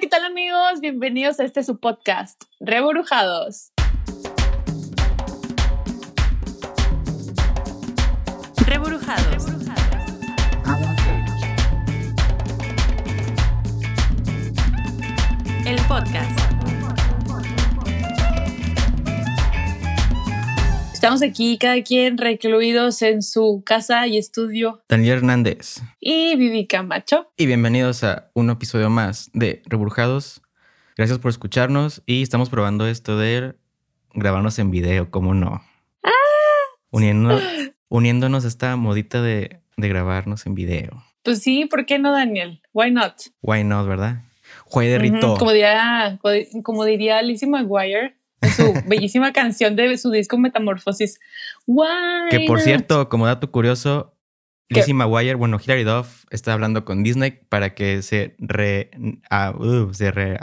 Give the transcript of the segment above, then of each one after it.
¿qué tal amigos? Bienvenidos a este su podcast, Reburujados. Reburujados. El podcast. Estamos aquí, cada quien recluidos en su casa y estudio. Daniel Hernández. Y Vivi Camacho. Y bienvenidos a un episodio más de Reburjados. Gracias por escucharnos y estamos probando esto de grabarnos en video, ¿cómo no? ¡Ah! Uniendo, uniéndonos a esta modita de, de grabarnos en video. Pues sí, ¿por qué no, Daniel? Why not? Why not, ¿verdad? Juay de Rito. Ujú, Como diría, como diría Lizzie McGuire su bellísima canción de su disco Metamorfosis. Why Que por cierto, como dato curioso. Lizzie McGuire, bueno, Hilary Duff está hablando con Disney para que se re... a- uh, se re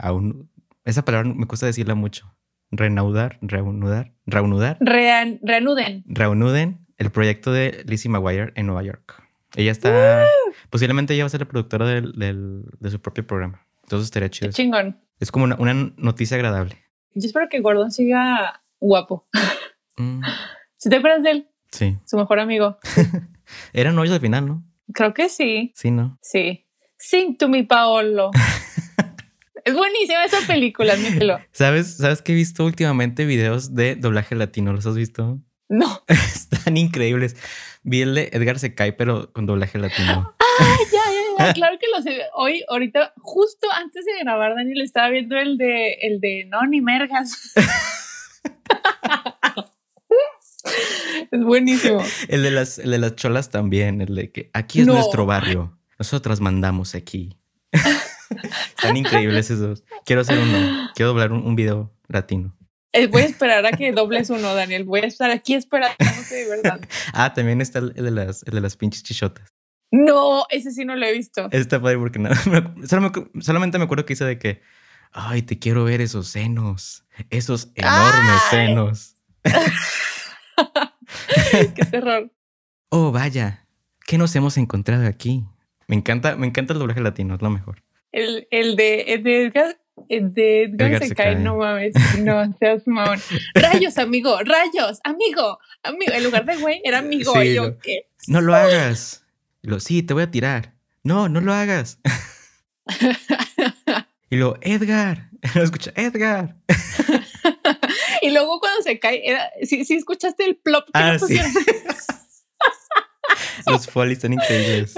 esa palabra me cuesta decirla mucho. Renaudar, reanudar, reanudar, Rean- reanuden. reanuden el proyecto de Lizzie McGuire en Nueva York. Ella está... Posiblemente ella va a ser la productora del- del- de su propio programa. Entonces estaría chido. Qué chingón. Es como una, una noticia agradable. Yo espero que Gordon siga guapo. Mm, ¿Si te acuerdas de él? sí. Su mejor amigo. Eran novios al final, ¿no? Creo que sí. Sí, ¿no? Sí. Sing to me, Paolo. es buenísima esa película, admítelo. ¿Sabes, ¿Sabes que he visto últimamente videos de doblaje latino? ¿Los has visto? No. Están increíbles. Vi el de Edgar se cae, pero con doblaje latino. Ay, ya, ya. Claro que lo sé. Hoy, ahorita, justo antes de grabar, Daniel estaba viendo el de, el de No, ni mergas. es buenísimo. El de las, el de las cholas también, el de que aquí es No. nuestro barrio. Nosotras mandamos aquí. Están increíbles esos. Quiero hacer uno. Quiero doblar un, un video latino. Eh, Voy a esperar a que dobles uno, Daniel. Voy a estar aquí de verdad. Ah, también está el de las, el de las pinches chichotas. No, ese sí no lo he visto. Está padre porque me- solamente me acuerdo que hice de que, ay, te quiero ver esos senos, esos enormes Ay. senos. Qué terror. Oh, vaya, ¿qué nos hemos encontrado aquí? Me encanta, me encanta el doblaje latino, es lo mejor. El, el de, el de Edgar, el de Edgar, Edgar se, se cae, cae. no mames, no seas mamón. Rayos, amigo, rayos, amigo, amigo. En lugar de güey, era amigo. Sí, y yo. ¿qué? No lo hagas. Y lo, sí, te voy a tirar. No, no lo hagas. y lo, Edgar. Lo escucha, Edgar. Y luego cuando se cae, era, sí, sí escuchaste el plop que Ah, le sí. pusieron. Los folies están increíbles.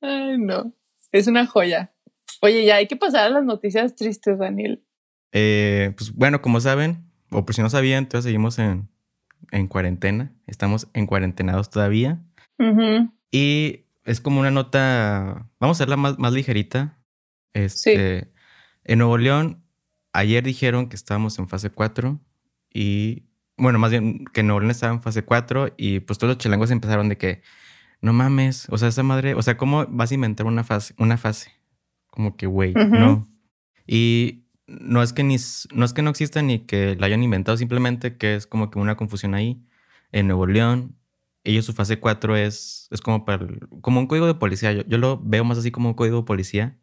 Ay, no. Es una joya. Oye, ya hay que pasar a las noticias tristes, Daniel. Eh, pues bueno, como saben, o por si no sabían, entonces seguimos en, en cuarentena. Estamos en cuarentenados todavía. Y es como una nota, vamos a hacerla más, más ligerita. Este, En Nuevo León, ayer dijeron que estábamos en fase 4 y, bueno, más bien que Nuevo León estaba en fase 4 y pues todos los chilangos empezaron de que, no mames, o sea, esa madre, o sea, ¿cómo vas a inventar una fase? Una fase? Como que, güey, no. Y no es que ni, no es que no exista ni que la hayan inventado, simplemente que es como que una confusión ahí. En Nuevo León, ellos su fase 4 es, es como, para, como un código de policía. Yo, yo lo veo más así como un código de policía.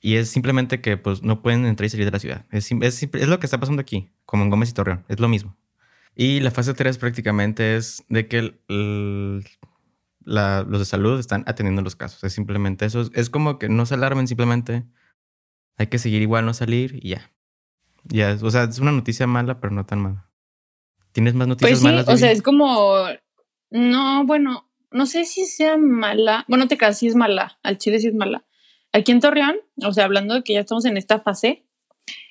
Y es simplemente que pues no pueden entrar y salir de la ciudad. Es, es, lo que está pasando aquí, como en Gómez y Torreón. Es lo mismo. Y la fase 3 prácticamente es de que el- el- la- los de salud están atendiendo los casos. Es simplemente eso. Es, es como que no se alarmen, simplemente hay que seguir igual, no salir y ya. Ya, o sea, es una noticia mala, pero no tan mala. ¿Tienes más noticias Pues sí, malas? o sea, es como. No, bueno, no sé si sea mala. Bueno, te sí es mala. Al chile sí es mala. Aquí en Torreón, o sea, hablando de que ya estamos en esta fase,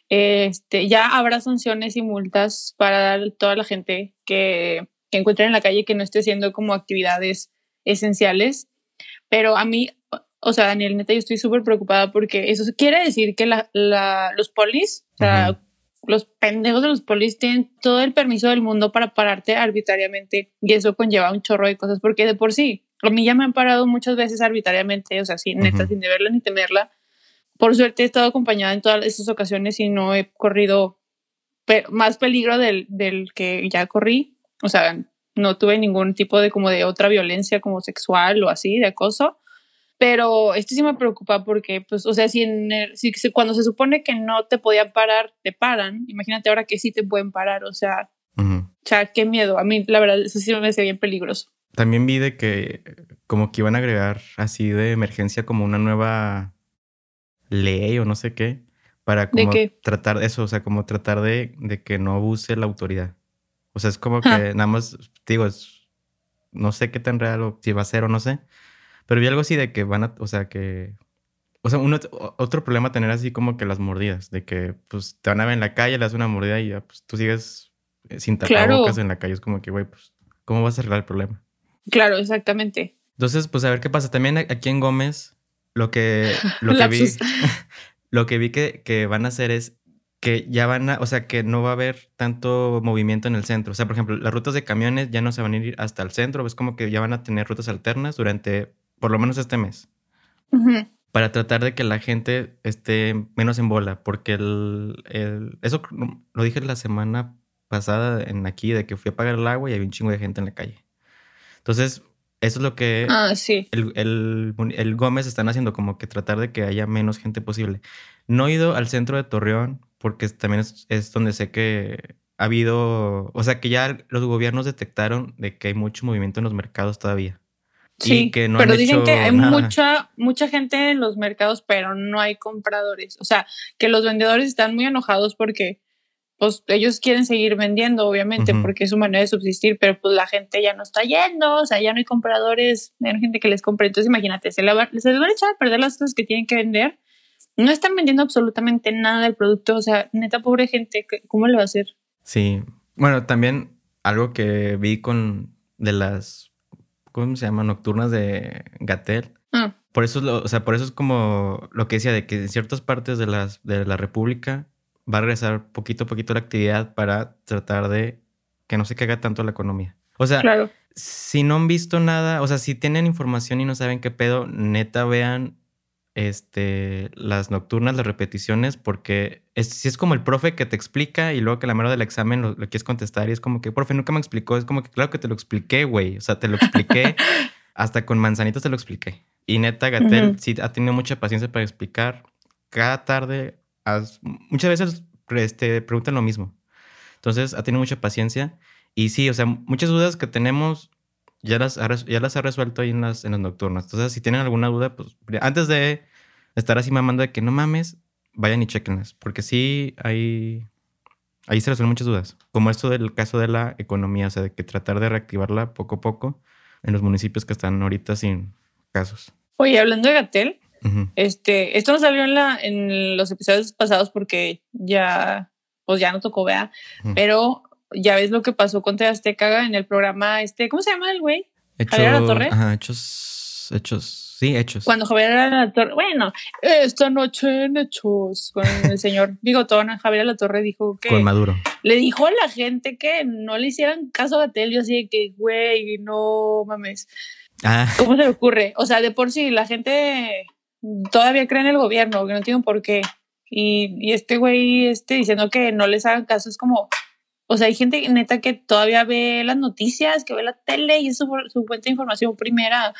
este, ya habrá sanciones y multas para toda la gente que, que encuentren en la calle que no esté haciendo como actividades esenciales. Pero a mí, o- sea, Daniel, neta, yo estoy súper preocupada porque eso quiere decir que la, los polis, o sea. Los pendejos de los polis tienen todo el permiso del mundo para pararte arbitrariamente y eso conlleva un chorro de cosas porque de por sí, a mí ya me han parado muchas veces arbitrariamente, o sea, sin, neta, Ujú. sin deberla ni temerla. Por suerte he estado acompañada en todas esas ocasiones y no he corrido pe- más peligro del, del que ya corrí. O sea, no tuve ningún tipo de como de otra violencia como sexual o así, de acoso. Pero esto sí me preocupa porque, pues, o sea, si, en si cuando se supone que no te podían parar, te paran, imagínate ahora que sí te pueden parar, o sea, o sea, qué miedo. A mí, la verdad, eso sí me hace bien peligroso. También vi de que como que iban a agregar así de emergencia como una nueva ley o no sé qué para como tratar eso, o sea, como tratar de, de, que no abuse la autoridad. O sea, es como que nada más, digo, es, no sé qué tan real o si va a ser o no sé, pero vi algo así de que van a, o sea, que, o sea, uno, otro problema tener así como que las mordidas, de que pues te van a ver en la calle, le das una mordida y ya, pues tú sigues eh, sin tapabocas en la calle. Es como que, güey, pues, ¿cómo vas a arreglar el problema? Claro, exactamente. Entonces, pues a ver qué pasa. También aquí en Gómez, lo que, lo que vi, lo que vi que, que van a hacer es que ya van a, o sea, que no va a haber tanto movimiento en el centro. O sea, por ejemplo, las rutas de camiones ya no se van a ir hasta el centro, es como que ya van a tener rutas alternas durante por lo menos este mes. Para tratar de que la gente esté menos en bola, porque el, el, eso lo dije la semana pasada en aquí, de que fui a pagar el agua y había un chingo de gente en la calle. Entonces, eso es lo que ah, sí. el, el, el, Gómez están haciendo, como que tratar de que haya menos gente posible. No he ido al centro de Torreón porque también es, donde sé que ha habido, o sea, que ya los gobiernos detectaron de que hay mucho movimiento en los mercados todavía. Sí, que no pero dicen que hay mucha, mucha gente en los mercados, pero no hay compradores. O sea, que los vendedores están muy enojados porque pues ellos quieren seguir vendiendo, obviamente, porque es su manera de subsistir, pero pues la gente ya no está yendo, o sea, ya no hay compradores, no hay gente que les compre. Entonces, imagínate, se, les van a echar a perder las cosas que tienen que vender. No están vendiendo absolutamente nada del producto, o sea, neta, pobre gente, ¿cómo le va a hacer? Sí, bueno, también algo que vi con de las, ¿cómo se llama? Nocturnas de Gatel. Ah. Por eso, o sea, por eso es como lo que decía de que en ciertas partes de, las, de la República va a regresar poquito a poquito la actividad para tratar de que no se caiga tanto la economía. O sea, si no han visto nada, o sea, si tienen información y no saben qué pedo, neta vean este, las nocturnas, las repeticiones, porque es, si es como el profe que te explica y luego que la mera del examen lo, quieres contestar y es como que, profe, nunca me explicó, es como que claro que te lo expliqué, güey, o sea, te lo expliqué, hasta con manzanitos te lo expliqué. Y neta, Gatel sí ha tenido mucha paciencia para explicar cada tarde muchas veces este, preguntan lo mismo. Entonces, ha tenido mucha paciencia. Y sí, o sea, muchas dudas que tenemos ya las ha, ya las ha resuelto ahí en las, en las nocturnas. Entonces, si tienen alguna duda, pues antes de estar así mamando de que no mames, vayan y chequenlas. Porque sí, hay, ahí se resuelven muchas dudas. Como esto del caso de la economía, o sea, de que tratar de reactivarla poco a poco en los municipios que están ahorita sin casos. Oye, hablando de Gatel, este, esto no salió en, la, en los episodios pasados porque ya, pues ya no tocó, vea, pero ya ves lo que pasó con Te Azteca en el programa, este, ¿cómo se llama el güey? Javier La Torre. Ajá, hechos, hechos, sí, hechos. Cuando Javier La Torre, bueno, esta noche en hechos, con el señor Bigotón, Javier La Torre dijo que. Con Maduro. Le dijo a la gente que no le hicieran caso a Gatel, yo así de que, güey, no mames. Ah. ¿Cómo se le ocurre? O sea, de por sí, la gente todavía creen en el gobierno, que no tienen por qué. Y, y este güey este, diciendo que no les hagan caso es como, o sea, hay gente neta que todavía ve las noticias, que ve la tele y es su, su fuente de información primera.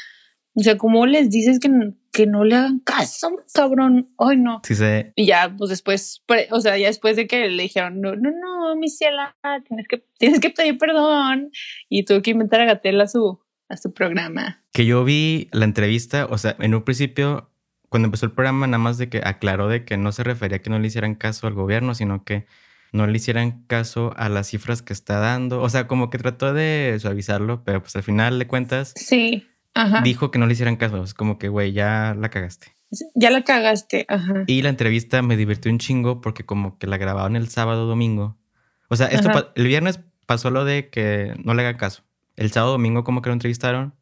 O sea, ¿cómo les dices que, que no le hagan caso, cabrón? Ay, no. Sí, sí. Y ya, pues después, o sea, ya después de que le dijeron, no, no, no, mi ciela, tienes que, tienes que pedir perdón. Y tuvo que inventar a su, a su programa. Que yo vi la entrevista, o sea, en un principio cuando empezó el programa, nada más de que aclaró de que no se refería a que no le hicieran caso al gobierno, sino que no le hicieran caso a las cifras que está dando. O sea, como que trató de suavizarlo, pero pues al final de cuentas. Sí. Dijo que no le hicieran caso. Es como que, güey, ya la cagaste. Ya la cagaste. Ajá. Y la entrevista me divirtió un chingo porque como que la grabaron el sábado domingo. O sea, esto el viernes pasó lo de que no le hagan caso. El sábado domingo como que lo entrevistaron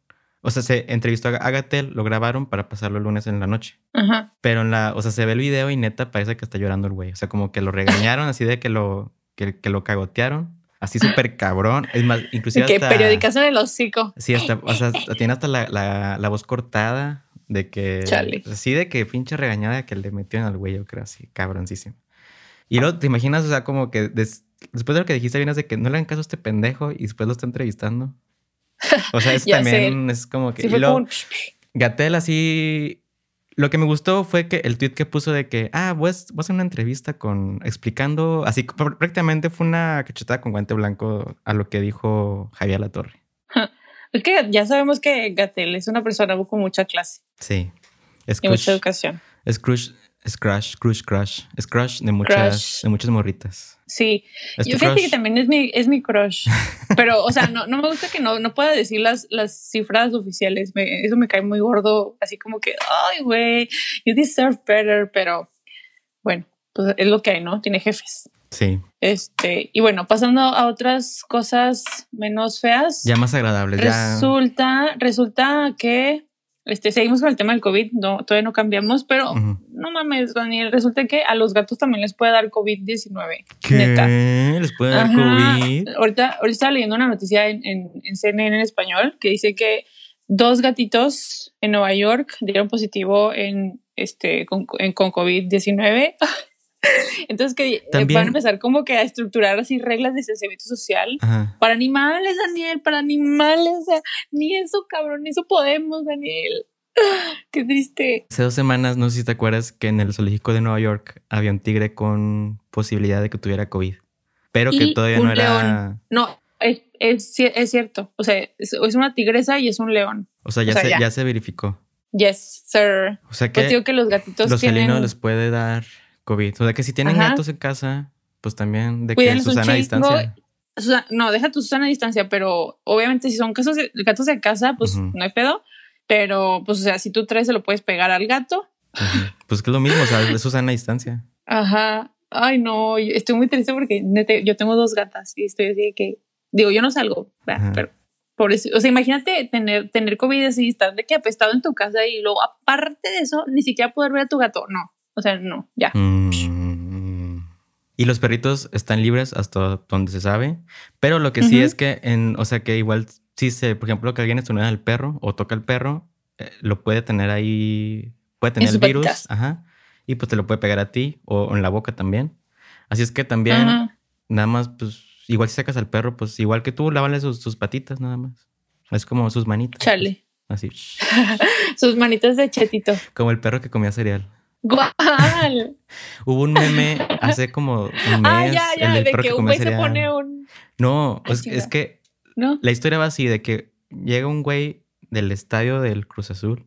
o sea, se entrevistó a Gatel, lo grabaron para pasarlo el lunes en la noche. Ajá. Pero en la, o sea, se ve el video y neta parece que está llorando el güey. O sea, como que lo regañaron así de que lo, que, que lo cagotearon. Así súper cabrón. Es más, inclusive Que periódicas en el hocico. Sí, hasta, o sea, tiene hasta la, la, la voz cortada de que... Chale. Así de que pinche regañada que le metieron al güey, yo creo, así, cabroncísimo. Y luego te imaginas, o sea, como que después de lo que dijiste, vienes de que no le hagan caso a este pendejo y después lo está entrevistando. O sea, eso también es como que. Gatel así... Lo que me gustó fue que el tweet que puso de que, ah, a, voy a una entrevista con, explicando, así pr- prácticamente fue una cachetada con guante blanco a lo que dijo Javier Latorre. Es que ya sabemos que Gatel es una persona con mucha clase Sí. Es y mucha crush, educación. es crush, es crush, crush, crush. Es crush de muchas, Crush. de muchas morritas. Sí, yo fíjate que también es mi, es mi crush. Pero, o sea, no, no me gusta que no, no pueda decir las, las cifras oficiales. Me- eso me cae muy gordo. Así como que, ay, güey, you deserve better. Pero bueno, pues es lo que hay, ¿no? Tiene jefes. Sí. Este, y bueno, pasando a otras cosas menos feas. Ya más agradables. Ya. Resulta, resulta que este, seguimos con el tema del COVID, no, todavía no cambiamos, pero no mames, Daniel, resulta que a los gatos también les puede dar COVID-19. ¿Qué? Neta. ¿Les puede dar Ajá. COVID? Ahorita, ahorita estaba leyendo una noticia en, en, en CNN en español que dice que dos gatitos en Nueva York dieron positivo en este con, en- con COVID-19. Entonces que eh, También- van a empezar como que a estructurar así reglas de distanciamiento social Ajá. para animales, Daniel, para animales. O sea, ni eso, cabrón, ni eso podemos, Daniel. Qué triste. Hace dos semanas, no sé si te acuerdas, que en el zoológico de Nueva York había un tigre con posibilidad de que tuviera COVID. Pero que todavía un no era. No, es, es, es cierto. O sea, es, es una tigresa y es un león. O sea, ya, O sea, se, ya. ya se verificó. Yes, sir. O sea Pues que digo que los gatitos los tienen... felinos les puede dar COVID. O sea que si tienen Ajá. gatos en casa, pues también de que Susana a distancia. No, deja tu Susana a distancia, pero obviamente si son casos de, gatos de casa, pues no hay pedo. Pero, pues, o sea, si tú traes, se lo puedes pegar al gato. Pues que es lo mismo, o sea, es Susana a distancia. Ajá. Ay, no, estoy muy triste porque yo tengo dos gatas y estoy así de que, digo, yo no salgo, pero por eso, o sea, imagínate tener, tener COVID así, estar de que apestado en tu casa y luego, aparte de eso, ni siquiera poder ver a tu gato. No, o sea, no, ya. Mm. Y los perritos están libres hasta donde se sabe. Pero lo que sí es que, en, o sea, que igual, si se, por ejemplo, que alguien estornuda al perro o toca al perro, eh, lo puede tener ahí, puede tener el virus. patitas. Ajá. Y pues te lo puede pegar a ti o en la boca también. Así es que también, Ajá. nada más, pues, igual si sacas al perro, pues igual que tú, lávale sus, sus patitas nada más. Es como sus manitas. Chale. Así, Sus manitas de chetito. como el perro que comía cereal. ¡Guau! Hubo un meme hace como un mes. ah, ya, ya, el de que un güey se pone un. No, Ah, es, es que ¿No? la historia va así, de que llega un güey del estadio del Cruz Azul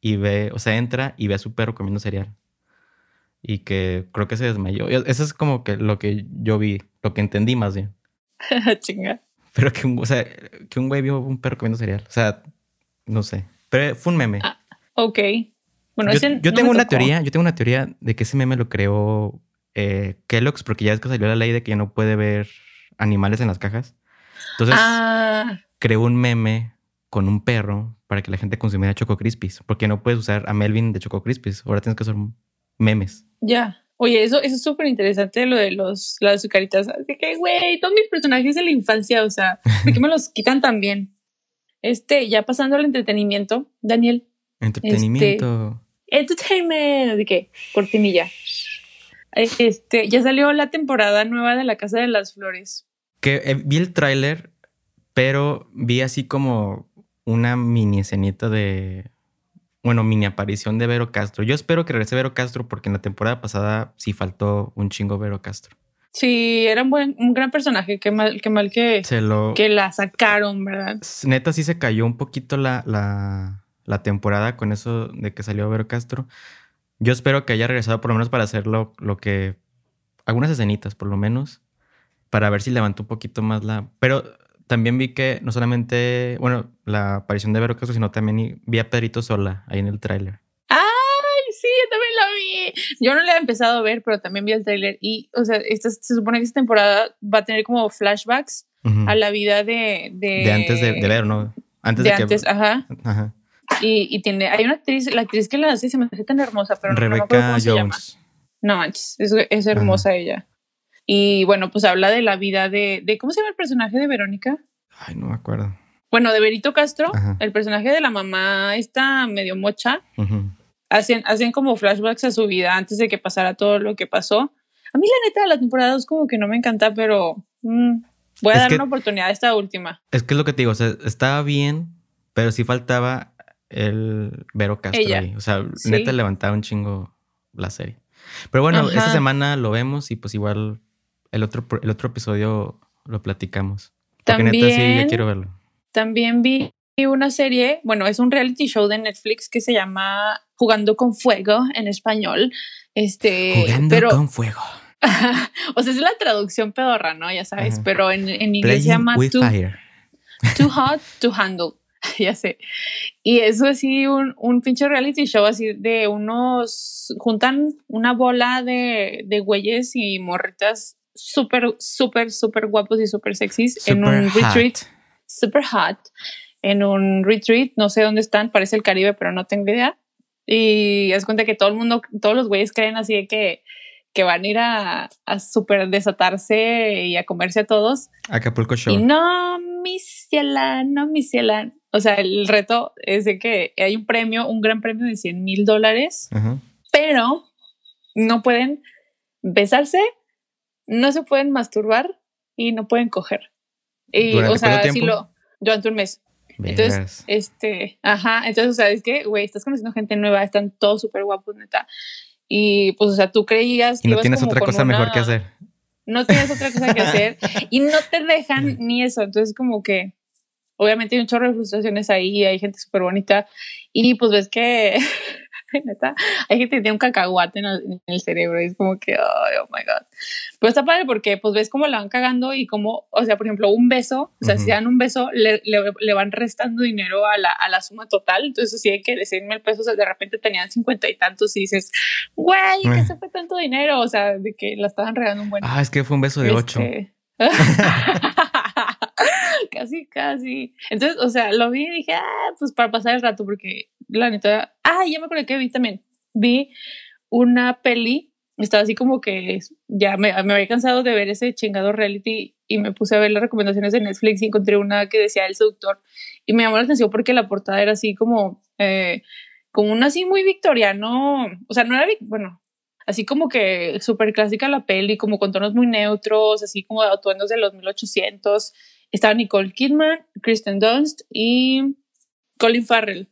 y ve, o sea, entra y ve a su perro comiendo cereal. Y que creo que se desmayó. Y Eso es como que lo que yo vi, lo que entendí más bien. Chinga. Pero que, un- o sea, que un güey vio un perro comiendo cereal. O sea, no sé. Pero fue un meme. Ah, Ok. Bueno, yo, ese yo no tengo una tocó. teoría, yo tengo una teoría de que ese meme lo creó eh, Kellogg's, porque ya es que salió la ley de que ya no puede ver animales en las cajas. Entonces Ah, creó un meme con un perro para que la gente consumiera Choco Crispies, porque no puedes usar a Melvin de Choco Crispies. Ahora tienes que usar memes. ya. Oye, eso, eso es súper interesante lo de los, las azucaritas. Así que, güey, todos mis personajes de la infancia, o sea, ¿por qué me los quitan tan bien? Este, ya pasando al entretenimiento, Daniel. Entretenimiento. Entertainment. ¿De qué? Cortinilla. Este, ya salió la temporada nueva de La Casa de las Flores. Que eh, vi el tráiler, pero vi así como una mini escenita de. Bueno, mini aparición de Vero Castro. Yo espero que regrese Vero Castro porque en la temporada pasada sí faltó un chingo Vero Castro. Sí, era un, buen, un gran personaje. Qué mal, qué mal que, Se lo. que la sacaron, ¿verdad? Neta, sí se cayó un poquito la, la, la temporada con eso de que salió Vero Castro. Yo espero que haya regresado por lo menos para hacer lo, lo que. Algunas escenitas, por lo menos. Para ver si levantó un poquito más la. Pero también vi que no solamente. Bueno, la aparición de Vero Castro, sino también vi a Pedrito sola ahí en el tráiler. ¡Ay, sí! Yo también la vi. Yo no la he empezado a ver, pero también vi el tráiler. Y, o sea, esta, se supone que esta temporada va a tener como flashbacks Ujú. a la vida de... De, De antes de, de Vero, ¿no? Antes de de, que. antes, ajá. Ajá. Y, y tiene, hay una actriz, la actriz que la hace se me hace tan hermosa, pero no- no, me Rebecca cómo se llama. Jones. No manches, es, es hermosa ella. Y bueno, pues habla de la vida de, de, ¿cómo se llama el personaje de Verónica? Ay, no me acuerdo. Bueno, de Berito Castro, Ajá. el personaje de la mamá está medio mocha. Ujú. Hacen, hacen como flashbacks a su vida antes de que pasara todo lo que pasó. A mí la neta, la temporada 2 como que no me encanta, pero mm, voy a Es dar que- una oportunidad a esta última. Es que es lo que te digo, o sea, estaba bien, pero sí faltaba el Vero Castro Ella. ahí. O sea, Sí. neta levantaba un chingo la serie. Pero bueno, Ajá. esta semana lo vemos y pues igual el otro, el otro episodio lo platicamos. Porque neta sí, ya También- quiero verlo. También vi una serie, bueno, es un reality show de Netflix que se llama Jugando con Fuego en español. Este, Jugando pero, con fuego. o sea, es la traducción pedorra, ¿no? Ya sabes, Ajá. pero en, en inglés se Playing llama with Too, fire. Too Hot to Handle. ya sé. Y eso así, un, un pinche reality show así de unos, juntan una bola de, de güeyes y morritas súper, súper, súper guapos y súper sexys en un Super hot. retreat super hot en un retreat, no sé dónde están, parece el Caribe, pero no tengo idea. Y es cuenta que todo el mundo, todos los güeyes creen así de que, que van a ir a, a super desatarse y a comerse a todos. Acapulco Show. Y no, mi ciela, no, mi ciela. O sea, el reto es de que hay un premio, un gran premio de 100 mil dólares, pero no pueden besarse, no se pueden masturbar y no pueden coger. Y, ¿Durante o sea, si lo, durante un mes. Entonces, este, ajá, entonces, o sea, es que, güey, estás conociendo gente nueva, están todos súper guapos, neta. Y pues, o sea, tú creías que y no tienes otra cosa mejor que hacer. No tienes otra cosa que hacer y no te dejan ni eso. Entonces, como que, obviamente hay un chorro de frustraciones ahí, hay gente súper bonita y pues ves que, neta, hay gente que tiene un cacahuate en el, en el cerebro y es como que, ay, oh my God. Pero está padre porque pues ves cómo la van cagando y cómo, o sea, por ejemplo, un beso, o sea, Ujú. si dan un beso, le, le- le van restando dinero a la, a la suma total. Entonces, así hay que de 100 mil pesos, de repente tenían cincuenta y tantos y dices, güey, ¿qué Eh. se fue tanto dinero? O sea, de que la estaban regando un buen Ah, es que fue un beso de ocho. este, casi, casi. Entonces, o sea, lo vi y dije, ah, pues para pasar el rato, porque la neta, ah, ya me acordé que vi también. Vi una peli, estaba así como que ya me, me había cansado de ver ese chingado reality y me puse a ver las recomendaciones de Netflix y encontré una que decía El Seductor y me llamó la atención porque la portada era así como, eh, como una así muy victoriano, o sea, no era, bueno, así como que súper clásica la peli, como con tonos muy neutros, así como atuendos de los 1800. Estaba Nicole Kidman, Kristen Dunst y Colin Farrell.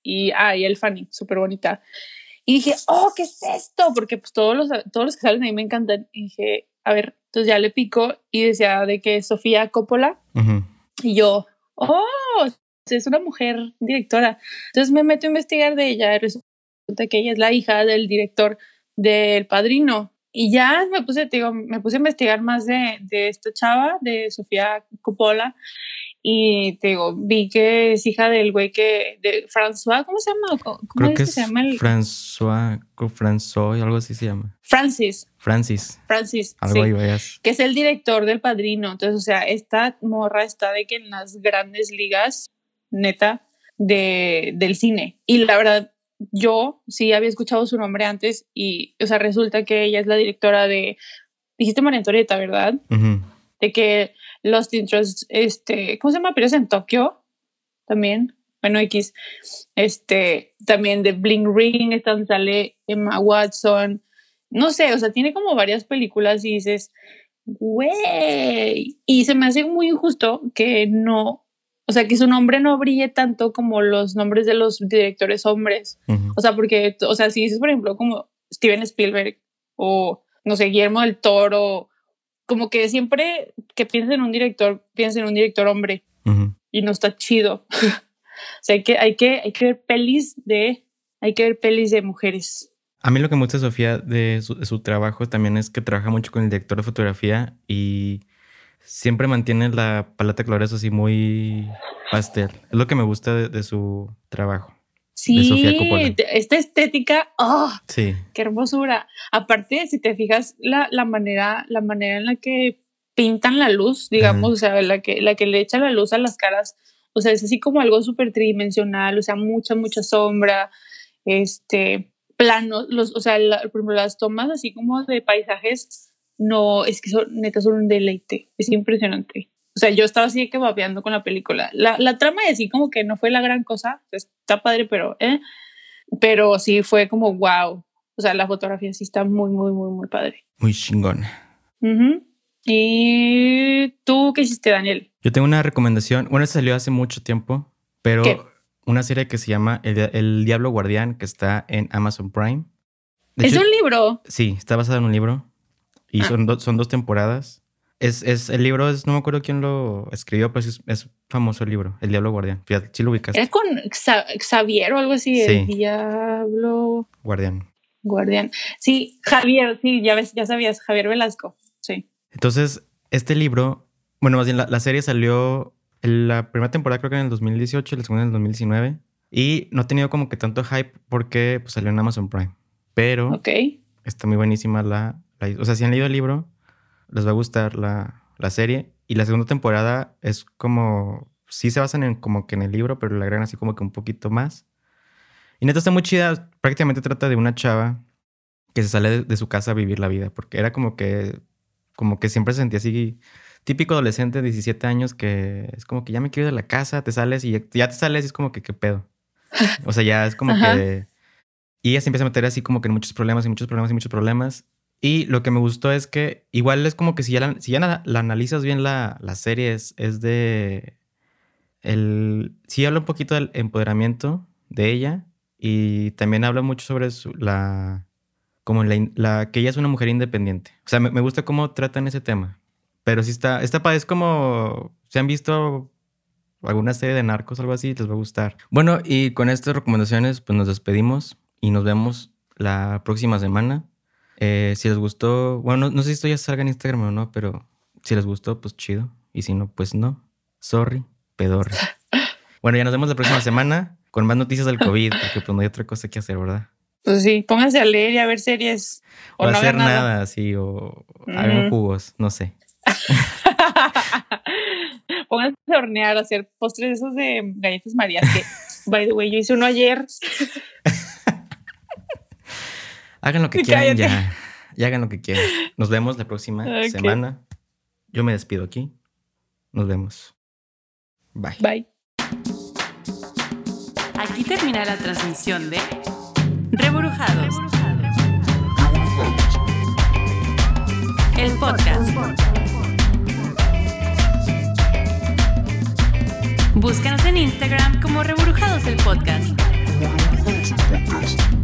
Y, ah, y el Fanny, súper bonita. Y dije, oh, ¿qué es esto? Porque pues todos los, todos los que salen ahí me encantan. Y dije, a ver, entonces ya le pico y decía de que Sofía Coppola. Y yo, oh, es una mujer directora. Entonces me meto a investigar de ella y resulta que ella es la hija del director del Padrino. Y ya me puse, te digo, me puse a investigar más de, de esta chava, de Sofía Coppola. Y te digo, vi que es hija del güey que, de François, ¿cómo se llama? ¿Cómo Creo es que que es se llama el? François, François, algo así se llama. Francis, Francis, Francis. algo sí. ahí vayas. que es el director del padrino. Entonces, o sea, esta morra está de que en las grandes ligas, neta, de, del cine. Y la verdad, yo sí había escuchado su nombre antes y, o sea, resulta que ella es la directora de, dijiste María Antonieta, ¿verdad? De que Lost Interest, este, ¿cómo se llama? Pero es en Tokio también. Bueno, X, este, también de Bling Ring, esta donde sale Emma Watson. No sé, o sea, tiene como varias películas y dices, güey. Y se me hace muy injusto que no, o sea, que su nombre no brille tanto como los nombres de los directores hombres. Ujú. O sea, porque, o sea, si dices, por ejemplo, como Steven Spielberg o, no sé, Guillermo del Toro, como que siempre que piensen en un director, piensen en un director hombre Ujú. y no está chido. o sea, hay que, hay que, hay que ver pelis de, hay que ver pelis de mujeres. A mí lo que me gusta Sofía de su, de su trabajo también es que trabaja mucho con el director de fotografía y siempre mantiene la paleta de colores así muy pastel. Es lo que me gusta de, de su trabajo. Sí, esta estética, ¡oh! Sí. qué hermosura. Aparte, si te fijas la, la manera, la manera en la que pintan la luz, digamos, Ajá. o sea, la que, la que le echa la luz a las caras, o sea, es así como algo súper tridimensional, o sea, mucha, mucha sombra, este, planos, los, o sea, la- por ejemplo, las tomas así como de paisajes, no, es que son, neta, son un deleite, es impresionante. O sea, yo estaba así que babeando con la película. La, la trama y así como que no fue la gran cosa, está padre, pero, eh, pero sí fue como wow. O sea, la fotografía sí está muy, muy, muy, muy padre. Muy chingón. Ujú. ¿Y tú qué hiciste, Daniel? Yo tengo una recomendación. Bueno, esta salió hace mucho tiempo, pero ¿Qué? una serie que se llama El, El Diablo Guardián, que está en Amazon Prime. De ¿Es hecho, un libro? Sí, está basado en un libro. Y Ah. son, do- son dos temporadas. Es, es, el libro es, no me acuerdo quién lo escribió, pero es, es famoso el libro, El Diablo Guardián. Fíjate, sí lo ubicaste. Era con Xa- Xavier o algo así, el Sí. diablo Guardián. guardián. Sí, Javier, sí, ya ves, ya sabías, Javier Velasco. Sí. Entonces, este libro, bueno, más bien la, la serie salió en la primera temporada creo que en el 2018 y la segunda en el 2019. Y no ha tenido como que tanto hype porque pues, salió en Amazon Prime. Pero Ok. está muy buenísima la- O sea, si han leído el libro, les va a gustar la, la serie. Y la segunda temporada es como... Sí se basan en como que en el libro, pero le agregan así como que un poquito más. Y neta está muy chida. Prácticamente trata de una chava que se sale de, de su casa a vivir la vida. Porque era como que... Como que siempre se sentía así... Típico adolescente de 17 años que es como que ya me quiero ir de la casa, te sales y ya, ya te sales y es como que qué pedo. O sea, ya es como Ajá. que... Y ella se empieza a meter así como que en muchos problemas y muchos problemas y muchos problemas. Y lo que me gustó es que igual es como que si ya la, si ya la, analizas bien la, la serie es, de... El, sí habla un poquito del empoderamiento de ella y también habla mucho sobre su- la... Como la, que ella es una mujer independiente. O sea, me, me gusta cómo tratan ese tema. Pero sí está... Esta es como... Si han visto alguna serie de narcos algo así, les va a gustar. Bueno, y con estas recomendaciones, pues nos despedimos y nos vemos la próxima semana. Eh, si les gustó, bueno, no, no sé si esto ya salga en Instagram o no, pero si les gustó, pues chido. Y si no, pues no. Sorry, pedorri. Bueno, ya nos vemos la próxima semana con más noticias del COVID, porque pues no hay otra cosa que hacer, ¿verdad? Pues sí, pónganse a leer y a ver series. O, O, no hacer nada. nada. así, o hagan Mm. jugos, no sé. pónganse a hornear, a hacer postres esos de galletas marías que, by the way, yo hice uno ayer. Hagan lo que quieran cállate. ya. Ya hagan lo que quieran. Nos vemos la próxima semana. Yo me despido aquí. Nos vemos. Bye. Bye. Aquí termina la transmisión de Reburujados. El podcast. Búscanos en Instagram como Reburujados el podcast. Podcast.